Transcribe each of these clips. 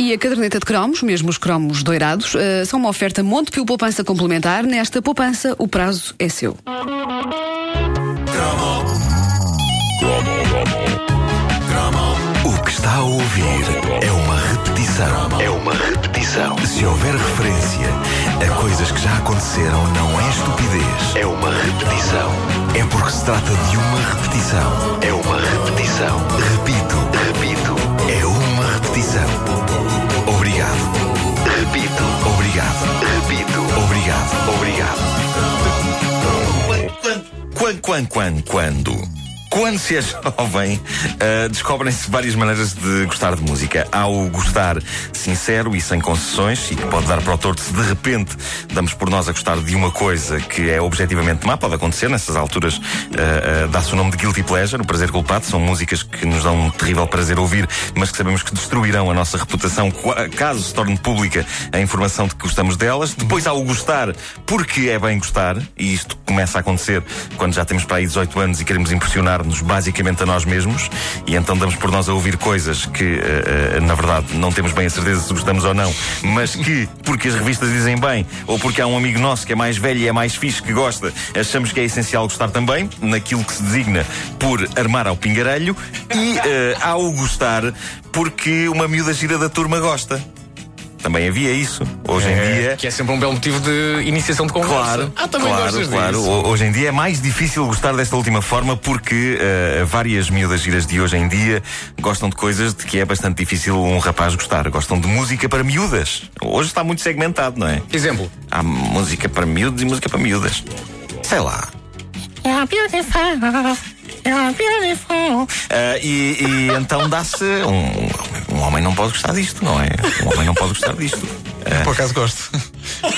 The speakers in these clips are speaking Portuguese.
E a caderneta de cromos, mesmo os cromos doirados, eh, são uma oferta Montepio Poupança Complementar. Nesta poupança, o prazo é seu. O que está a ouvir é uma repetição. É uma repetição. Se houver referência a coisas que já aconteceram, não é estupidez. É uma repetição. É porque se trata de uma repetição. É uma repetição. Repito, repito. É uma repetição. Obrigado. Repito. Obrigado. Obrigado. Quando, quando, quando, quando? Quando se é jovem, uh, descobrem-se várias maneiras de gostar de música. Há o gostar sincero e sem concessões, e que pode dar para o torto se de repente damos por nós a gostar de uma coisa que é objetivamente má. Pode acontecer, nessas alturas uh, uh, dá-se o nome de Guilty Pleasure, o prazer culpado. São músicas que nos dão um terrível prazer ouvir, mas que sabemos que destruirão a nossa reputação caso se torne pública a informação de que gostamos delas. Depois há o gostar porque é bem gostar, e isto começa a acontecer quando já temos para aí 18 anos e queremos impressionar nos basicamente a nós mesmos e então damos por nós a ouvir coisas que, uh, na verdade, não temos bem a certeza se gostamos ou não, mas que, porque as revistas dizem bem, ou porque há um amigo nosso que é mais velho e é mais fixe que gosta, achamos que é essencial gostar também, naquilo que se designa por armar ao pingarelho, e uh, há o gostar porque uma miúda gira da turma gosta. Também havia isso. Hoje é, em dia. Que é sempre um belo motivo de iniciação de conversa. Claro, ah, também claro, claro. Disso. Hoje em dia é mais difícil gostar desta última forma porque uh, várias miúdas giras de hoje em dia gostam de coisas de que é bastante difícil um rapaz gostar. Gostam de música para miúdas. Hoje está muito segmentado, não é? Exemplo. Há música para miúdos e música para miúdas. Sei lá. You're beautiful. Uh, e, e então dá-se um, um homem não pode gostar disto, não é? Um homem não pode gostar disto. Uh, Por acaso gosto.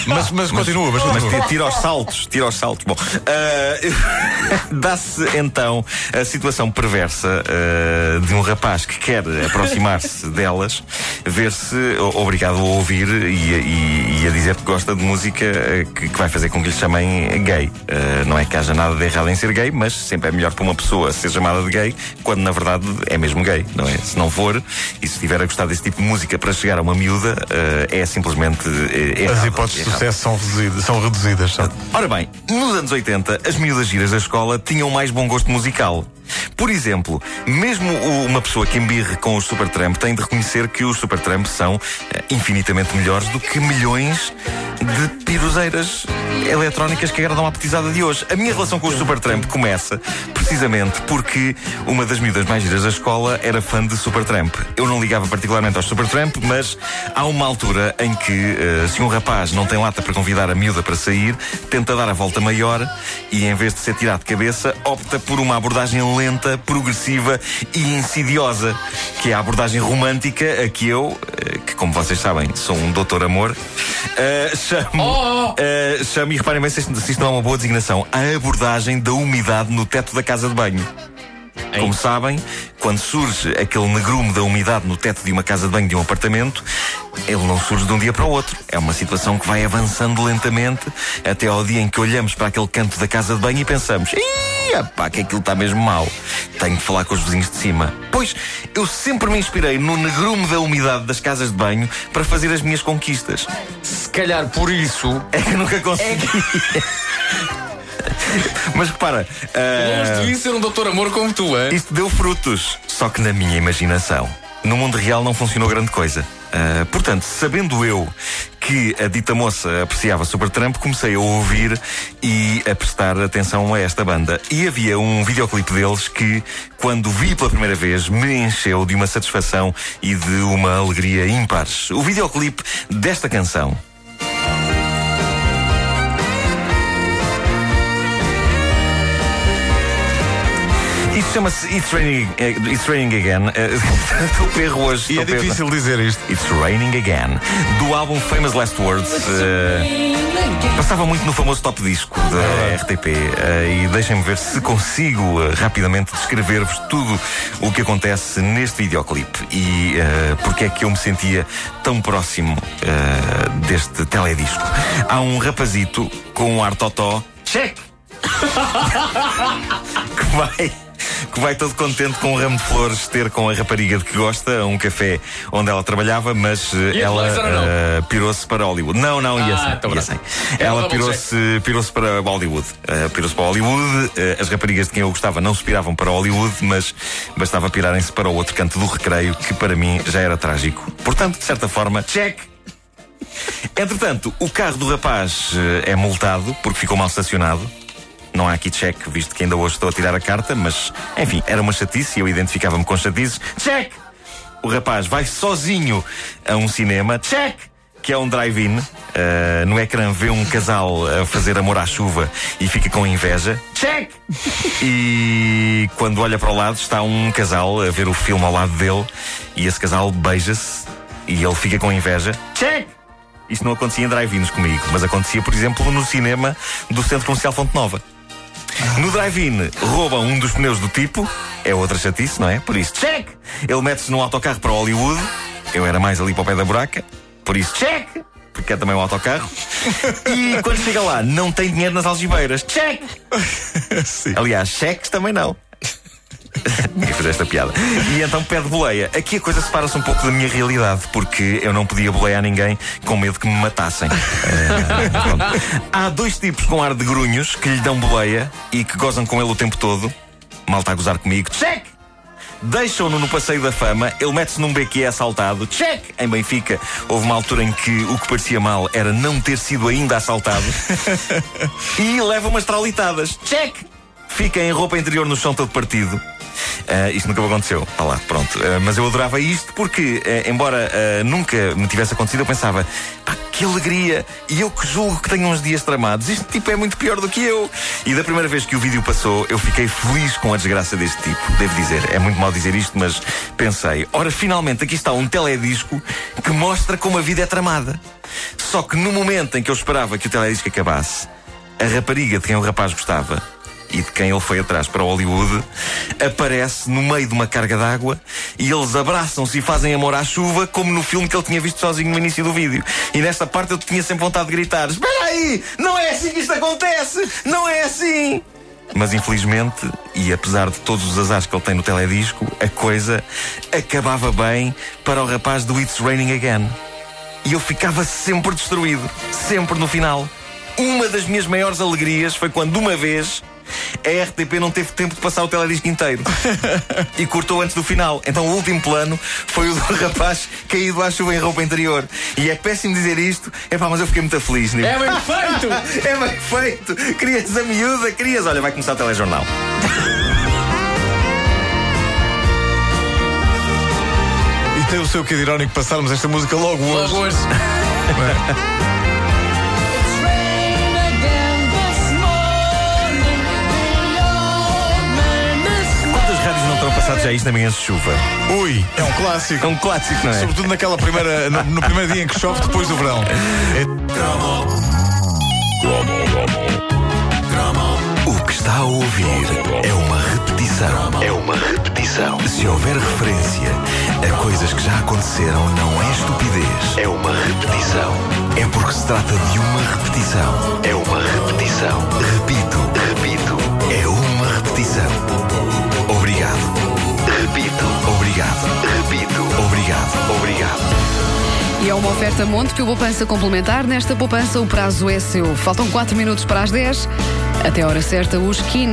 Mas, mas, continua, mas, mas tira aos saltos, tira aos saltos. Bom, uh, dá-se então a situação perversa uh, de um rapaz que quer aproximar-se delas, ver-se obrigado a ouvir e, e, e, a dizer que gosta de música que, que vai fazer com que lhe chamem gay. Uh, não é que haja nada de errado em ser gay, mas sempre é melhor para uma pessoa ser chamada de gay quando na verdade é mesmo gay, não é? Se não for e se estiver a gostar desse tipo de música para chegar a uma miúda, é simplesmente errado. As hipóteses de sucesso são reduzidas. São reduzidas são. Ora bem, nos anos 80, as miúdas giras da escola tinham mais bom gosto musical. Por exemplo, mesmo uma pessoa que embirre com os Supertramp tem de reconhecer que os Supertramp são eh, infinitamente melhores do que milhões is. De piroseiras eletrónicas que agradam à petizada de hoje. A minha relação com o Supertramp começa precisamente porque uma das miúdas mais giras da escola era fã de Supertramp. Eu não ligava particularmente aos Supertramp, mas há uma altura em que, uh, se um rapaz não tem lata para convidar a miúda para sair, tenta dar a volta maior e, em vez de ser tirado de cabeça, opta por uma abordagem lenta, progressiva e insidiosa, que é a abordagem romântica a que eu, eh, que como vocês sabem, sou um doutor amor, uh, chamo, oh! uh, chamo e reparem bem se isto, se isto não é uma boa designação, a abordagem da umidade no teto da casa de banho. Como sabem, quando surge aquele negrume da umidade no teto de uma casa de banho de um apartamento, ele não surge de um dia para o outro. É uma situação que vai avançando lentamente até ao dia em que olhamos para aquele canto da casa de banho e pensamos: Ih, pá, que aquilo está mesmo mal. Tenho que falar com os vizinhos de cima. Pois, eu sempre me inspirei no negrume da umidade das casas de banho para fazer as minhas conquistas. Se calhar por isso é que nunca consegui. É que... Mas repara. Uh, Longe de ser um doutor amor como tu, é? Isto deu frutos, só que na minha imaginação. No mundo real não funcionou grande coisa. Uh, portanto, sabendo eu que a dita moça apreciava Supertramp, comecei a ouvir e a prestar atenção a esta banda. E havia um videoclipe deles que, quando vi pela primeira vez, me encheu de uma satisfação e de uma alegria ímpares. O videoclipe desta canção chama-se It's Raining, eh, It's Raining Again. Estou perro hoje. E é difícil dizer isto. It's Raining Again. Do álbum Famous Last Words. Uh, passava muito no famoso top disco da RTP. Uh, e deixem-me ver se consigo uh, rapidamente descrever-vos tudo o que acontece neste videoclipe. E porque é que eu me sentia tão próximo deste teledisco. Há um rapazito com um ar totó. Check! que vai que vai todo contente com um ramo de flores ter com a rapariga de que gosta, um café onde ela trabalhava, mas eh, E a ela eh, pirou-se para Hollywood. Não, não, ia Ah, sem. então ia pronto. sem. É Ela pirou-se pirou para Hollywood. Eh, pirou-se para Hollywood. Eh, as raparigas de quem eu gostava não se piravam para Hollywood, mas bastava pirarem-se para o outro canto do recreio, que para mim já era trágico. Portanto, de certa forma, check! Entretanto, o carro do rapaz eh, é multado porque ficou mal estacionado. Não há aqui check, visto que ainda hoje estou a tirar a carta, mas enfim, era uma chatice e eu identificava-me com chatices. Check! O rapaz vai sozinho a um cinema. Check! Que é um drive-in. Eh, no ecrã vê um casal a fazer amor à chuva e fica com inveja. Check! E quando olha para o lado está um casal a ver o filme ao lado dele e esse casal beija-se e ele fica com inveja. Check! Isto não acontecia em drive-ins comigo, mas acontecia, por exemplo, no cinema do Centro Comercial Fonte Nova. No drive-in roubam um dos pneus do tipo, é outra chatice, não é? Por isso, check! Ele mete-se num autocarro para Hollywood, eu era mais ali para o pé da buraca, por isso, check! Porque é também um autocarro. E quando chega lá, não tem dinheiro nas algibeiras, check! Sim. Aliás, cheques também não. Ia fazer esta piada. E então pede boleia. Aqui a coisa separa-se um pouco da minha realidade, porque eu não podia bolear ninguém com medo que me matassem. Eh. Há dois tipos com ar de grunhos que lhe dão boleia e que gozam com ele o tempo todo. Mal está a gozar comigo. Check! Deixam-no no passeio da fama, ele mete-se num beco e é assaltado. Check! Em Benfica, houve uma altura em que o que parecia mal era não ter sido ainda assaltado. e leva umas traulitadas. Check! Fica em roupa interior no chão todo partido. Ah, isto nunca me aconteceu. Ah lá, pronto. Ah, mas eu adorava isto porque, eh, embora nunca me tivesse acontecido, eu pensava, pá, que alegria! E eu que julgo que tenho uns dias tramados, este tipo é muito pior do que eu. E da primeira vez que o vídeo passou, eu fiquei feliz com a desgraça deste tipo. Devo dizer, é muito mal dizer isto, mas pensei, ora, finalmente aqui está um teledisco que mostra como a vida é tramada. Só que no momento em que eu esperava que o teledisco acabasse, a rapariga de quem o rapaz gostava e de quem ele foi atrás para Hollywood aparece no meio de uma carga d'água e eles abraçam-se e fazem amor à chuva, como no filme que ele tinha visto sozinho no início do vídeo. E nesta parte eu tinha sempre vontade de gritar: Espera aí! Não é assim que isto acontece! Não é assim! Mas infelizmente, e apesar de todos os azares que ele tem no teledisco, a coisa acabava bem para o rapaz do It's Raining Again. E eu ficava sempre destruído, sempre no final. Uma das minhas maiores alegrias foi quando uma vez a RTP não teve tempo de passar o teledisco inteiro e cortou antes do final. Então o último plano foi o do rapaz caído à chuva em roupa interior. E é péssimo dizer isto, é pá, mas eu fiquei muito feliz. Nico. É bem feito! É bem feito! Querias a miúda, querias. Olha, vai começar o telejornal. E tem o seu quê de irónico passarmos esta música logo hoje. Logo hoje. Já isto na manhã de chuva? Ui, é um clássico. É um clássico, não é? Sobretudo naquela primeira, no, no primeiro dia em que chove depois do verão. É- O que está a ouvir é uma repetição. É uma repetição. Se houver referência a coisas que já aconteceram, não é estupidez. É uma repetição. É porque se trata de uma repetição. É uma repetição. Repito. Oferta Montepio Poupança Complementar. Nesta poupança o prazo é seu. Faltam 4 minutos para as 10. Até a hora certa, o skin